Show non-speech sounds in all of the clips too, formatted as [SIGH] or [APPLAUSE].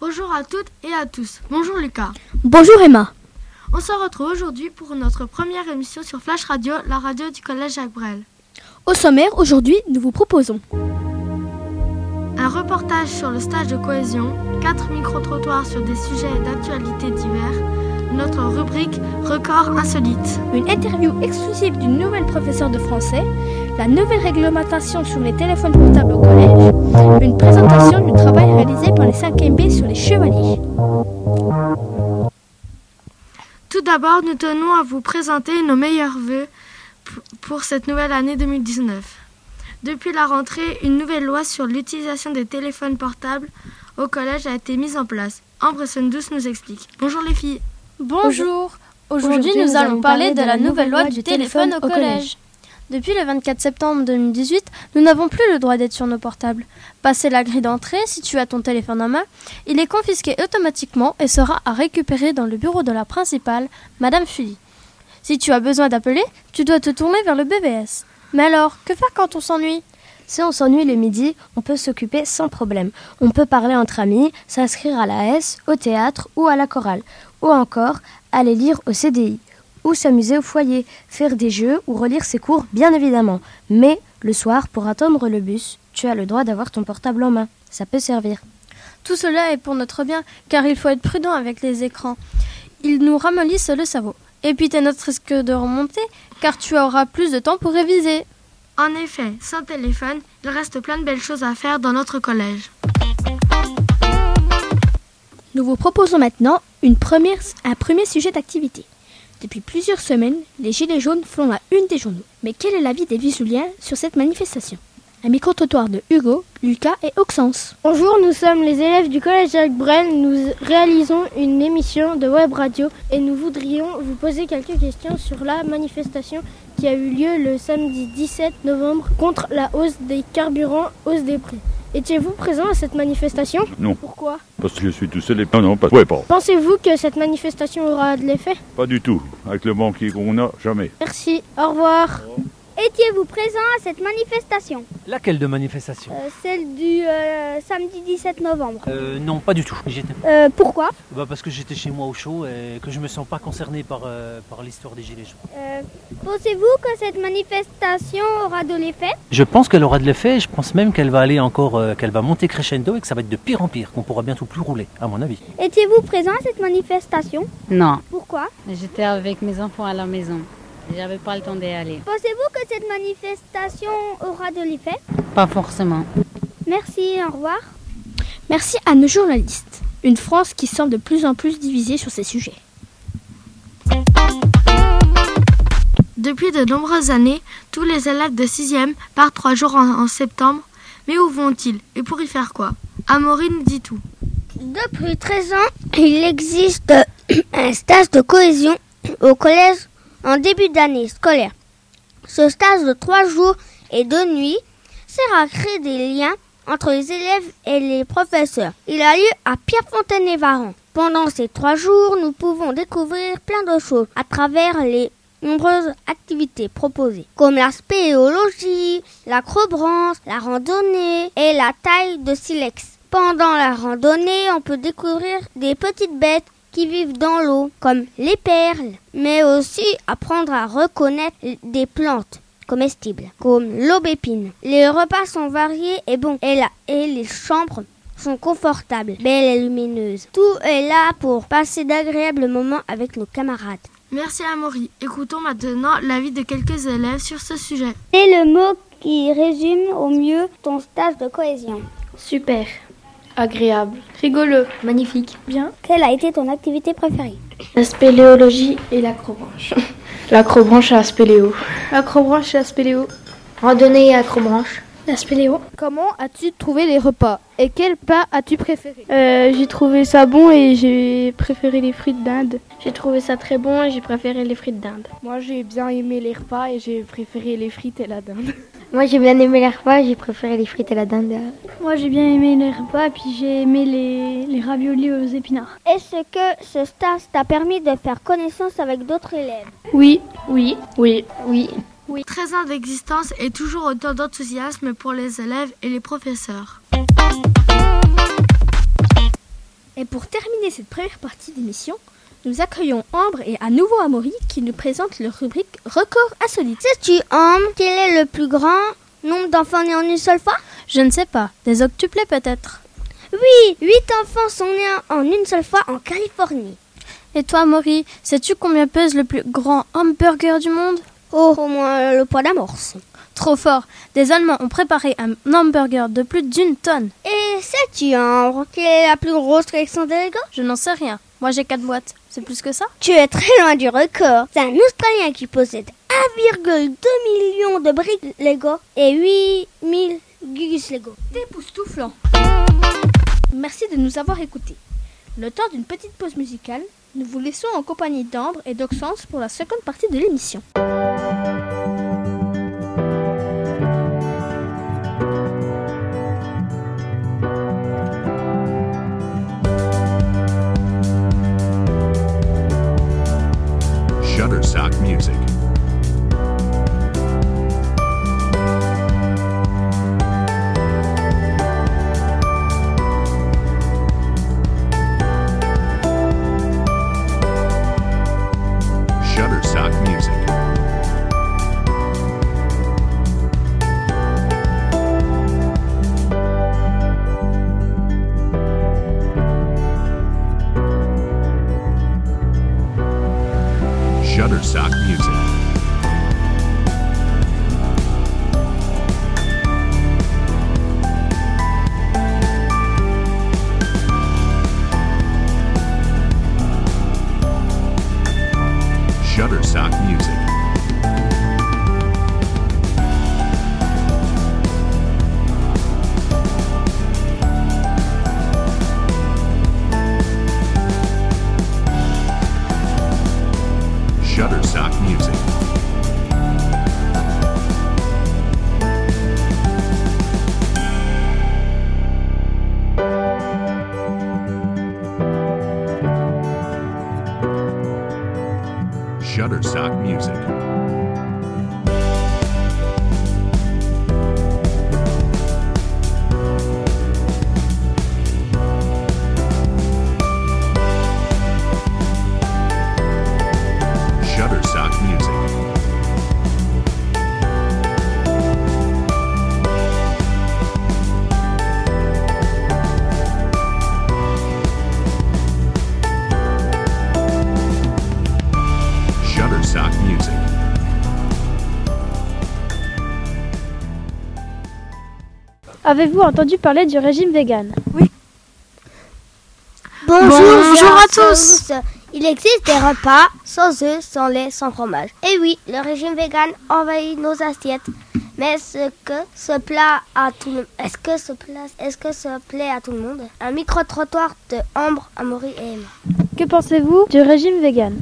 Bonjour à toutes et à tous. Bonjour Lucas. Bonjour Emma. On se retrouve aujourd'hui pour notre première émission sur Flash Radio, la radio du collège Jacques Brel. Au sommaire, aujourd'hui, nous vous proposons un reportage sur le stage de cohésion, quatre micro-trottoirs sur des sujets d'actualité divers, notre rubrique Record insolite. Une interview exclusive d'une nouvelle professeure de français, la nouvelle réglementation sur les téléphones portables au collège, une présentation du travail réalisé par les 5 B sur les chevaliers. Tout d'abord, nous tenons à vous présenter nos meilleurs vœux pour cette nouvelle année 2019. Depuis la rentrée, une nouvelle loi sur l'utilisation des téléphones portables au collège a été mise en place. Ambre Douce nous explique. Bonjour les filles. Bonjour. Aujourd'hui, nous, allons parler de la nouvelle loi du téléphone au collège. Depuis le 24 septembre 2018, nous n'avons plus le droit d'être sur nos portables. Passé la grille d'entrée, si tu as ton téléphone en main, il est confisqué automatiquement et sera à récupérer dans le bureau de la principale, Madame Fully. Si tu as besoin d'appeler, tu dois te tourner vers le BVS. Mais alors, que faire quand on s'ennuie? Si on s'ennuie le midi, on peut s'occuper sans problème. On peut parler entre amis, s'inscrire à la S, au théâtre ou à la chorale, ou encore aller lire au CDI, ou s'amuser au foyer, faire des jeux ou relire ses cours, bien évidemment. Mais le soir, pour attendre le bus, tu as le droit d'avoir ton portable en main. Ça peut servir. Tout cela est pour notre bien, car il faut être prudent avec les écrans. Ils nous ramollissent le cerveau. Et puis t'as notre risque de remonter, car tu auras plus de temps pour réviser. En effet, sans téléphone, il reste plein de belles choses à faire dans notre collège. Nous vous proposons maintenant une première, un premier sujet d'activité. Depuis plusieurs semaines, les Gilets jaunes font la une des journaux. Mais quel est l'avis des Visuliens sur cette manifestation? Un micro-trottoir de Hugo, Lucas et Oxens. Bonjour, nous sommes les élèves du collège Jacques Brel. Nous réalisons une émission de web radio et nous voudrions vous poser quelques questions sur la manifestation qui a eu lieu le samedi 17 novembre contre la hausse des carburants, hausse des prix. Étiez-vous présent à cette manifestation? Non. Pourquoi? Parce que je suis tout seul et pas non, pas. Ouais, pas. Pensez-vous que cette manifestation aura de l'effet? Pas du tout. Avec le banquier qu'on a, jamais. Merci. Au revoir. Étiez-vous présent à cette manifestation Laquelle de manifestation euh, Celle du euh, samedi 17 novembre. Euh, non, pas du tout. Euh, pourquoi bah Parce que j'étais chez moi au chaud et que je me sens pas concerné par, par l'histoire des Gilets jaunes. Pensez-vous que cette manifestation aura de l'effet Je pense qu'elle aura de l'effet. Je pense même qu'elle va aller encore, qu'elle va monter crescendo et que ça va être de pire en pire, qu'on pourra bientôt plus rouler, à mon avis. Étiez-vous présent à cette manifestation Non. Pourquoi J'étais avec mes enfants à la maison. J'avais pas le temps d'y aller. Pensez-vous que cette manifestation aura de l'effet? Pas forcément. Merci, au revoir. Merci à nos journalistes. Une France qui semble de plus en plus divisée sur ces sujets. Depuis de nombreuses années, tous les élèves de 6e partent trois jours en, septembre. Mais où vont-ils? Et pour y faire quoi? Amaury dit tout. Depuis 13 ans, il existe [COUGHS] un stage de cohésion au collège en début d'année scolaire. Ce stage de trois jours et deux nuits sert à créer des liens entre les élèves et les professeurs. Il a lieu à Pierrefontaine-les-Varans. Pendant ces trois jours, nous pouvons découvrir plein de choses à travers les nombreuses activités proposées, comme la spéléologie, l'acrobranche, la randonnée et la taille de silex. Pendant la randonnée, on peut découvrir des petites bêtes qui vivent dans l'eau, comme les perles, mais aussi apprendre à reconnaître des plantes comestibles, comme l'aubépine. Les repas sont variés et bons, et, et les chambres sont confortables, belles et lumineuses. Tout est là pour passer d'agréables moments avec nos camarades. Merci Amaury. Écoutons maintenant l'avis de quelques élèves sur ce sujet. C'est le mot qui résume au mieux ton stage de cohésion. Super agréable, rigolo, magnifique, bien. Quelle a été ton activité préférée? La spéléologie et l'acrobranche. [LAUGHS] l'acrobranche à spéléo. L'acrobranche à spéléo. Randonnée et acrobranche. La spéléo. Comment as-tu trouvé les repas? Et quel plat as-tu préféré? Euh, J'ai trouvé ça bon et j'ai préféré les frites d'Inde. J'ai trouvé ça très bon et j'ai préféré les frites d'Inde. Moi j'ai bien aimé les repas et j'ai préféré les frites et la dinde. [LAUGHS] Moi j'ai bien aimé les repas, j'ai préféré les frites et la dinde. Moi j'ai bien aimé les repas, puis j'ai aimé les, les raviolis aux épinards. Est-ce que ce stage t'a permis de faire connaissance avec d'autres élèves Oui, oui, oui, oui. Oui. 13 ans d'existence et toujours autant d'enthousiasme pour les élèves et les professeurs. Et pour terminer cette première partie d'émission, nous accueillons Ambre et à nouveau Amaury qui nous présentent leur rubrique Record insolite. Sais-tu, Ambre, quel est le plus grand nombre d'enfants nés en une seule fois? Je ne sais pas. Des octuplés peut-être Oui, huit enfants sont nés en une seule fois en Californie. Et toi, Maury, sais-tu combien pèse le plus grand hamburger du monde? Oh, au moins le poids d'amorce. Trop fort. Des Allemands ont préparé un hamburger de plus d'une tonne. Et sais-tu, Ambre, quelle est la plus grosse collection de Lego Je n'en sais rien. Moi, j'ai quatre boîtes. C'est plus que ça Tu es très loin du record. C'est un Australien qui possède 1,2 million de briques Lego et 8000 Gugus Lego. Époustouflant. Merci de nous avoir écoutés. Le temps d'une petite pause musicale, nous vous laissons en compagnie d'Ambre et d'Oxens pour la seconde partie de l'émission. Music. Shutterstock Music. Avez-vous entendu parler du régime vegan? Bonjour, Bonjour à tous. Il existe des repas sans œufs, sans lait, sans fromage. Et oui, le régime vegan envahit nos assiettes. Mais est-ce que ce plat à tout le est-ce que ce plat est-ce que ce plaît à tout le monde? Un micro trottoir de Ambre, Amaury et Emma. Que pensez-vous du régime vegan?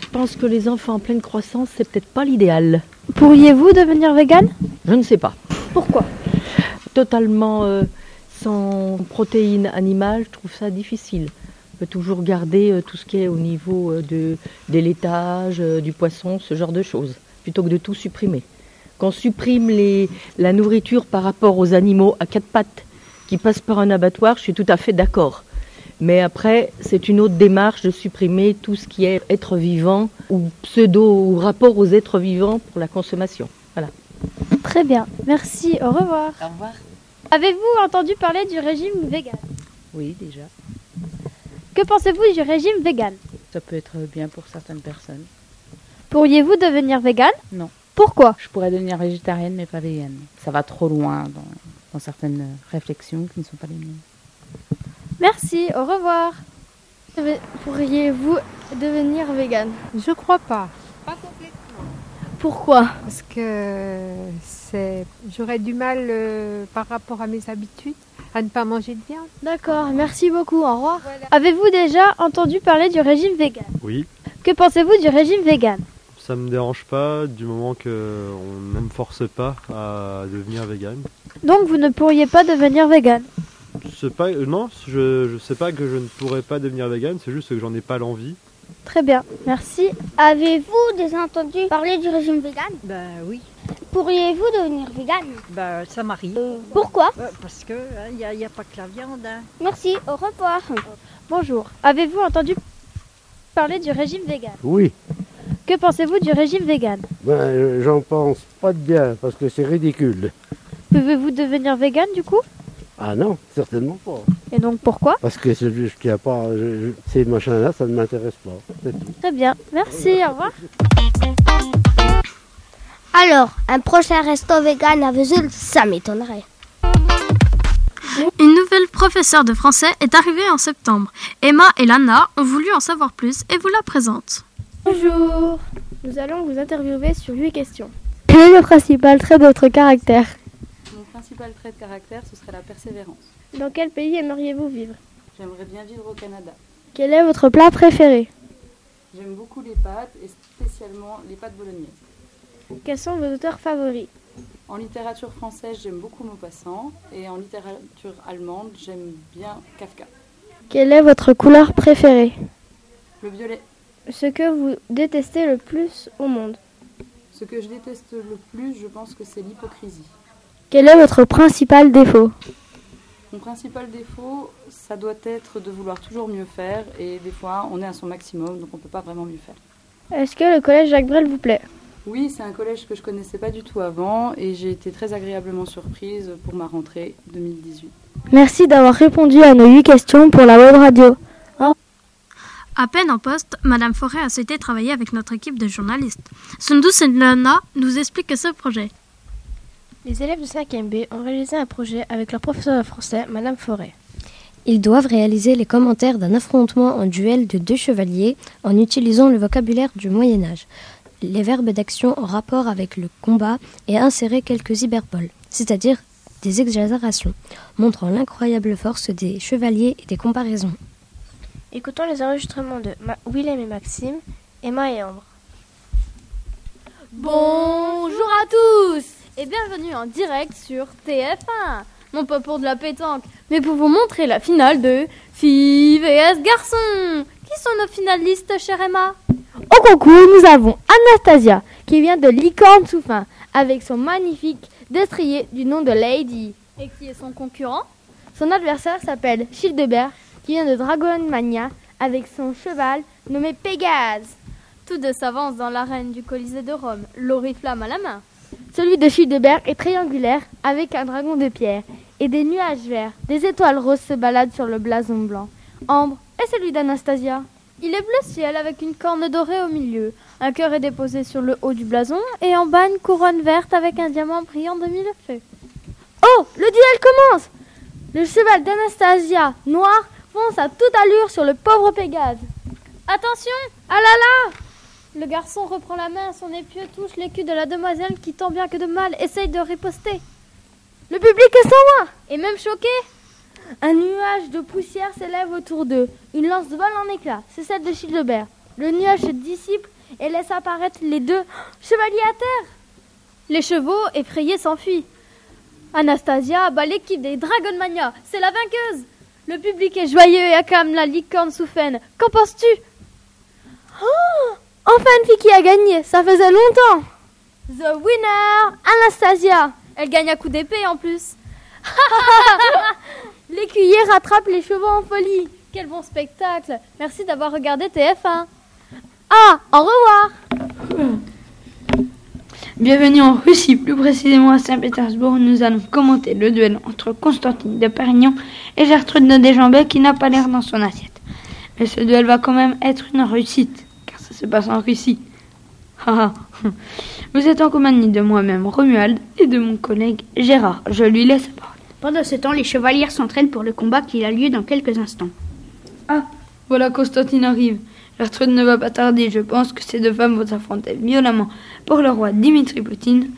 Je pense que les enfants en pleine croissance, c'est peut-être pas l'idéal. Pourriez-vous devenir vegan? Je ne sais pas. Pourquoi? Totalement euh, sans protéines animales, je trouve ça difficile. On peut toujours garder euh, tout ce qui est au niveau euh, de, des laitages, du poisson, ce genre de choses, plutôt que de tout supprimer. Qu'on supprime les, la nourriture par rapport aux animaux à quatre pattes qui passent par un abattoir, je suis tout à fait d'accord. Mais après, c'est une autre démarche de supprimer tout ce qui est être vivant ou pseudo ou rapport aux êtres vivants pour la consommation. Très bien, merci, au revoir. Au revoir. Avez-vous entendu parler du régime vegan? Oui, déjà. Que pensez-vous du régime vegan? Ça peut être bien pour certaines personnes. Pourriez-vous devenir vegan? Non. Pourquoi? Je pourrais devenir végétarienne, mais pas végane. Ça va trop loin dans, dans certaines réflexions qui ne sont pas les miennes. Merci, au revoir. Pourriez-vous devenir vegan Je crois pas. Pas complètement. Pourquoi Parce que c'est, j'aurais du mal euh, par rapport à mes habitudes à ne pas manger de viande. D'accord, merci beaucoup, au revoir. Avez-vous déjà entendu parler du régime vegan? Oui, Que pensez-vous du régime vegan? Ça me dérange pas du moment qu'on ne me force pas à devenir vegan. Donc vous ne pourriez pas devenir vegan? C'est pas, euh, non, je, je sais pas que je ne pourrais pas devenir vegan, c'est juste que j'en ai pas l'envie. Très bien, merci. Avez-vous déjà entendu parler du régime vegan? Ben oui. Pourriez-vous devenir vegan? Ben ça m'arrive. Pourquoi? Euh, Parce que il n'y a, y a pas que la viande. hein. Merci, au revoir. Bonjour, avez-vous entendu parler du régime vegan? Oui, Que pensez-vous du régime vegan? Ben, euh, j'en pense pas de bien parce que c'est ridicule. Pouvez-vous devenir vegan du coup? Ah non, certainement pas. Et donc pourquoi Parce que je, je tiens pas, je- je- ces machins-là, ça ne m'intéresse pas. c'est tout. Très bien, merci, au revoir. Alors, un prochain resto vegan à Vesoul, ça m'étonnerait. Une nouvelle professeure de français est arrivée en septembre. Emma et Lana ont voulu en savoir plus et vous la présentent. Bonjour, nous allons vous interviewer sur 8 questions. Quel est le principal trait de votre caractère? Principal trait de caractère, ce serait la persévérance. Dans quel pays aimeriez-vous vivre? J'aimerais bien vivre au Canada. Quel est votre plat préféré? J'aime beaucoup les pâtes et spécialement les pâtes bolognaises. Quels sont vos auteurs favoris? En littérature française, j'aime beaucoup Maupassant et en littérature allemande, j'aime bien Kafka. Quelle est votre couleur préférée? Le violet. Ce que vous détestez le plus au monde Ce que je déteste le plus, je pense que c'est l'hypocrisie. Quel est votre principal défaut Mon principal défaut, ça doit être de vouloir toujours mieux faire et des fois on est à son maximum donc on ne peut pas vraiment mieux faire. Est-ce que le collège Jacques Brel vous plaît Oui, c'est un collège que je connaissais pas du tout avant et j'ai été très agréablement surprise pour ma rentrée 2018. Merci d'avoir répondu à nos 8 questions pour la web radio. À peine en poste, Madame Forêt a souhaité travailler avec notre équipe de journalistes. Sundus et Lana nous expliquent ce projet. Les élèves de 5e B ont réalisé un projet avec leur professeur de français, Madame Forêt. Ils doivent réaliser les commentaires d'un affrontement en duel de deux chevaliers en utilisant le vocabulaire du Moyen Âge, les verbes d'action en rapport avec le combat et insérer quelques hyperboles, c'est-à-dire des exagérations, montrant l'incroyable force des chevaliers et des comparaisons. Écoutons les enregistrements de Ma- Willem et Maxime, Emma et Ambre. Bonjour à tous et bienvenue en direct sur TF1. Non pas pour de la pétanque, mais pour vous montrer la finale de Filles vs Garçons. Qui sont nos finalistes, chère Emma? Au concours, nous avons Anastasia, qui vient de Licorne sous fin, avec son magnifique destrier du nom de Lady. Et qui est son concurrent? Son adversaire s'appelle Childebert, qui vient de Dragon Mania, avec son cheval nommé Pégase. Tous deux s'avancent dans l'arène du Colisée de Rome, l'oriflamme à la main. Celui de Childebert est triangulaire, avec un dragon de pierre, et des nuages verts, des étoiles roses se baladent sur le blason blanc. Ambre, et celui d'Anastasia Il est bleu ciel avec une corne dorée au milieu. Un cœur est déposé sur le haut du blason et en bas une couronne verte avec un diamant brillant de mille feux. Oh, le duel commence Le cheval d'Anastasia, noir, fonce à toute allure sur le pauvre Pégase. Attention Ah là là Le garçon reprend la main, son épieu touche l'écu de la demoiselle qui, tant bien que de mal, essaye de riposter. Le public est sans voix Et même choqué Un nuage de poussière s'élève autour d'eux. Une lance vole en éclats, c'est celle de Childebert. Le nuage se dissipe et laisse apparaître les deux chevaliers à terre. Les chevaux, effrayés, s'enfuient. Anastasia bat l'équipe des Dragon Mania. C'est la vainqueuse. Le public est joyeux et acclame la licorne soufaine. Qu'en penses-tu? Oh Enfin une fille qui a gagné, ça faisait longtemps. The winner, Anastasia. Elle gagne à coup d'épée en plus. [LAUGHS] [LAUGHS] L'écuyer rattrape les chevaux en folie. Quel bon spectacle. Merci d'avoir regardé TF1. Ah, au revoir. Bienvenue en Russie, plus précisément à Saint-Pétersbourg. Nous allons commenter le duel entre Constantine de Perignon et Gertrude de Desjambais qui n'a pas l'air dans son assiette. Mais ce duel va quand même être une réussite, se passe en Russie. [LAUGHS] Vous êtes en compagnie de moi-même, Romuald, et de mon collègue Gérard. Je lui laisse la parole. Pendant ce temps, les chevaliers s'entraînent pour le combat qui a lieu dans quelques instants. Ah, voilà Constantine arrive. Gertrude ne va pas tarder. Je pense que ces deux femmes vont s'affronter violemment pour le roi Dimitri Poutine,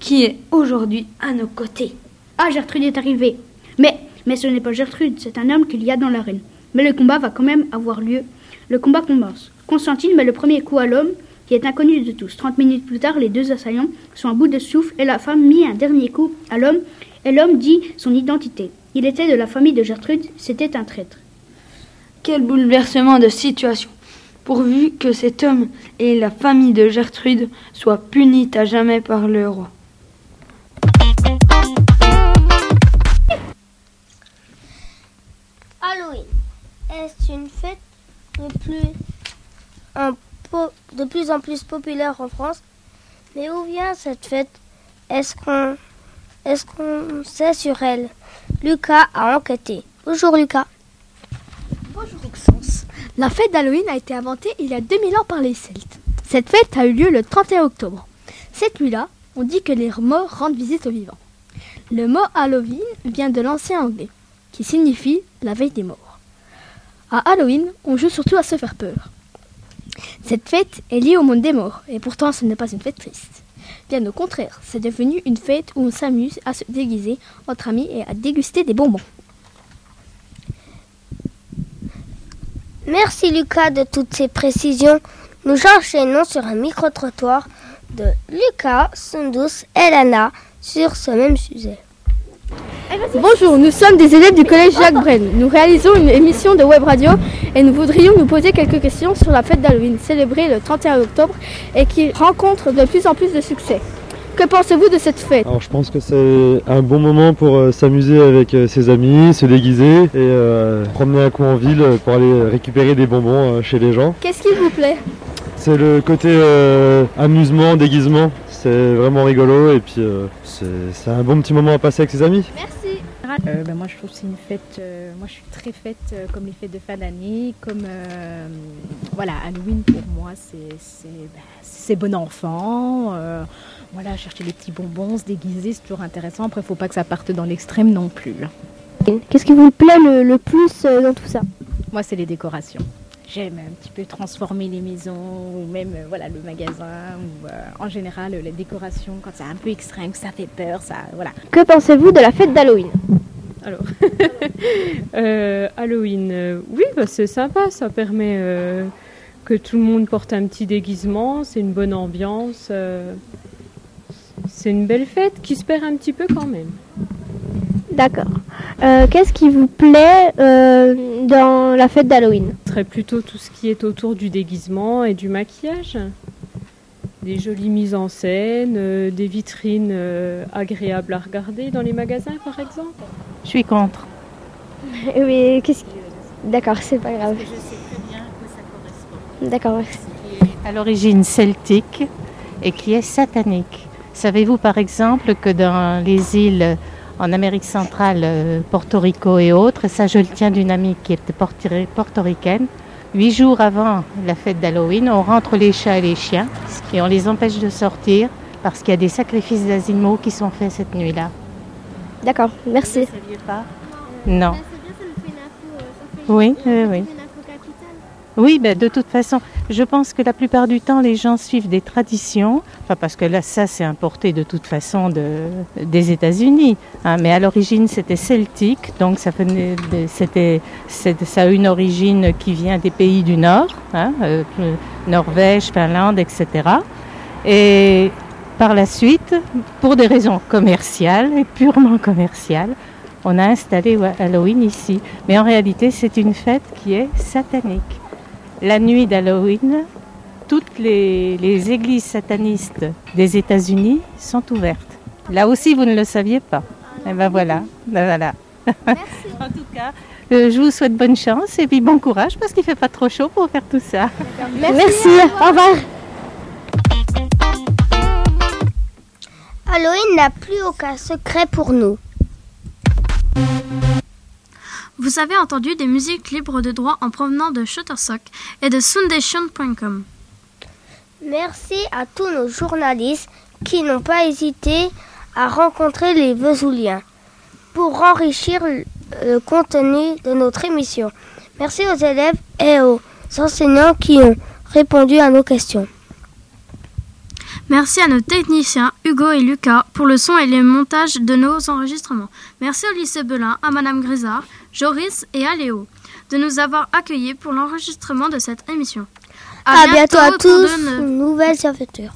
qui est aujourd'hui à nos côtés. Ah, Gertrude est arrivée. Mais, mais ce n'est pas Gertrude, c'est un homme qu'il y a dans l'arène. Mais le combat va quand même avoir lieu. Le combat commence. Constantine met le premier coup à l'homme qui est inconnu de tous. Trente minutes plus tard, les deux assaillants sont à bout de souffle et la femme mit un dernier coup à l'homme et l'homme dit son identité. Il était de la famille de Gertrude, c'était un traître. Quel bouleversement de situation pourvu que cet homme et la famille de Gertrude soient punis à jamais par le roi. Halloween est une fête de plus, de plus en plus populaire en France. Mais où vient cette fête? Est-ce qu'on est qu'on sait sur elle? Lucas a enquêté. Bonjour Lucas. Bonjour Maxence. La fête d'Halloween a été inventée il y a 2000 ans par les Celtes. Cette fête a eu lieu le 31 octobre. Cette nuit-là, on dit que les morts rendent visite aux vivants. Le mot Halloween vient de l'ancien anglais, qui signifie la veille des morts. À Halloween, on joue surtout à se faire peur. Cette fête est liée au monde des morts, et pourtant ce n'est pas une fête triste. Bien au contraire, c'est devenu une fête où on s'amuse à se déguiser entre amis et à déguster des bonbons. Merci Lucas de toutes ces précisions. Nous enchaînons sur un micro-trottoir de Lucas, Sundus et Lana sur ce même sujet. Bonjour, nous sommes des élèves du collège Jacques Brel. Nous réalisons une émission de web radio et nous voudrions nous poser quelques questions sur la fête d'Halloween célébrée le 31 octobre et qui rencontre de plus en plus de succès. Que pensez-vous de cette fête? Alors je pense que c'est un bon moment pour euh, s'amuser avec euh, ses amis, se déguiser et euh, promener un coup en ville pour aller récupérer des bonbons chez les gens. Qu'est-ce qui vous plaît? C'est le côté amusement, déguisement, c'est vraiment rigolo et puis euh, c'est un bon petit moment à passer avec ses amis. Merci. Euh, ben, moi, je trouve que c'est une fête. euh, moi, je suis très fête euh, comme les fêtes de fin d'année, comme euh, voilà, Halloween pour moi, c'est c'est ben, bon enfant. euh, voilà, chercher les petits bonbons, se déguiser, c'est toujours intéressant. Après, faut pas que ça parte dans l'extrême non plus. là. Qu'est-ce qui vous plaît le, le plus dans tout ça? Moi, c'est les décorations. J'aime un petit peu transformer les maisons ou même euh, voilà le magasin ou euh, en général les décorations quand c'est un peu extrême, que ça fait peur, ça voilà. Que pensez-vous de la fête d'Halloween? Alors, [LAUGHS] euh, Halloween, euh, oui, bah, c'est sympa, ça permet euh, que tout le monde porte un petit déguisement, c'est une bonne ambiance, euh, c'est une belle fête qui se perd un petit peu quand même. D'accord. Euh, Qu'est-ce qui vous plaît euh, dans la fête d'Halloween? Ce serait plutôt tout ce qui est autour du déguisement et du maquillage. Des jolies mises en scène, euh, des vitrines euh, agréables à regarder dans les magasins par exemple. Je suis contre. [LAUGHS] Oui, qu'est-ce D'accord, c'est pas grave. D'accord, merci. À l'origine celtique et qui est satanique. Savez-vous par exemple que dans les îles en Amérique centrale, euh, Porto Rico et autres, et ça je le tiens d'une amie qui était portori- portoricaine, huit jours avant la fête d'Halloween, on rentre les chats et les chiens et on les empêche de sortir parce qu'il y a des sacrifices d'animaux qui sont faits cette nuit-là. D'accord, merci. Non. Oui, oui, oui. Oui, ben, de toute façon, je pense que la plupart du temps, les gens suivent des traditions, enfin, parce que là, ça, c'est importé de toute façon de, des États-Unis. hein, mais à l'origine, c'était celtique, donc ça, venait c'était, ça a une origine qui vient des pays du Nord, hein, euh, Norvège, Finlande, etc. Et par la suite, pour des raisons commerciales et purement commerciales, on a installé Halloween ici. Mais en réalité, c'est une fête qui est satanique. La nuit d'Halloween, toutes les, les églises satanistes des États-Unis sont ouvertes. Là aussi, vous ne le saviez pas. Et ben voilà, ben voilà. [LAUGHS] en tout cas, euh, je vous souhaite bonne chance et puis bon courage parce qu'il fait pas trop chaud pour faire tout ça. Merci, au revoir. Halloween n'a plus aucun secret pour nous. Vous avez entendu des musiques libres de droit en provenant de Shutterstock et de Soundation.com. Merci à tous nos journalistes qui n'ont pas hésité à rencontrer les Vesouliens pour enrichir le le contenu de notre émission. Merci aux élèves et aux enseignants qui ont répondu à nos questions. Merci à nos techniciens Hugo et Lucas pour le son et le montage de nos enregistrements. Merci au lycée Belin, à Madame Grisard, Joris et à Léo de nous avoir accueillis pour l'enregistrement de cette émission. À, bientôt, à tous. Une nouvelle aventure.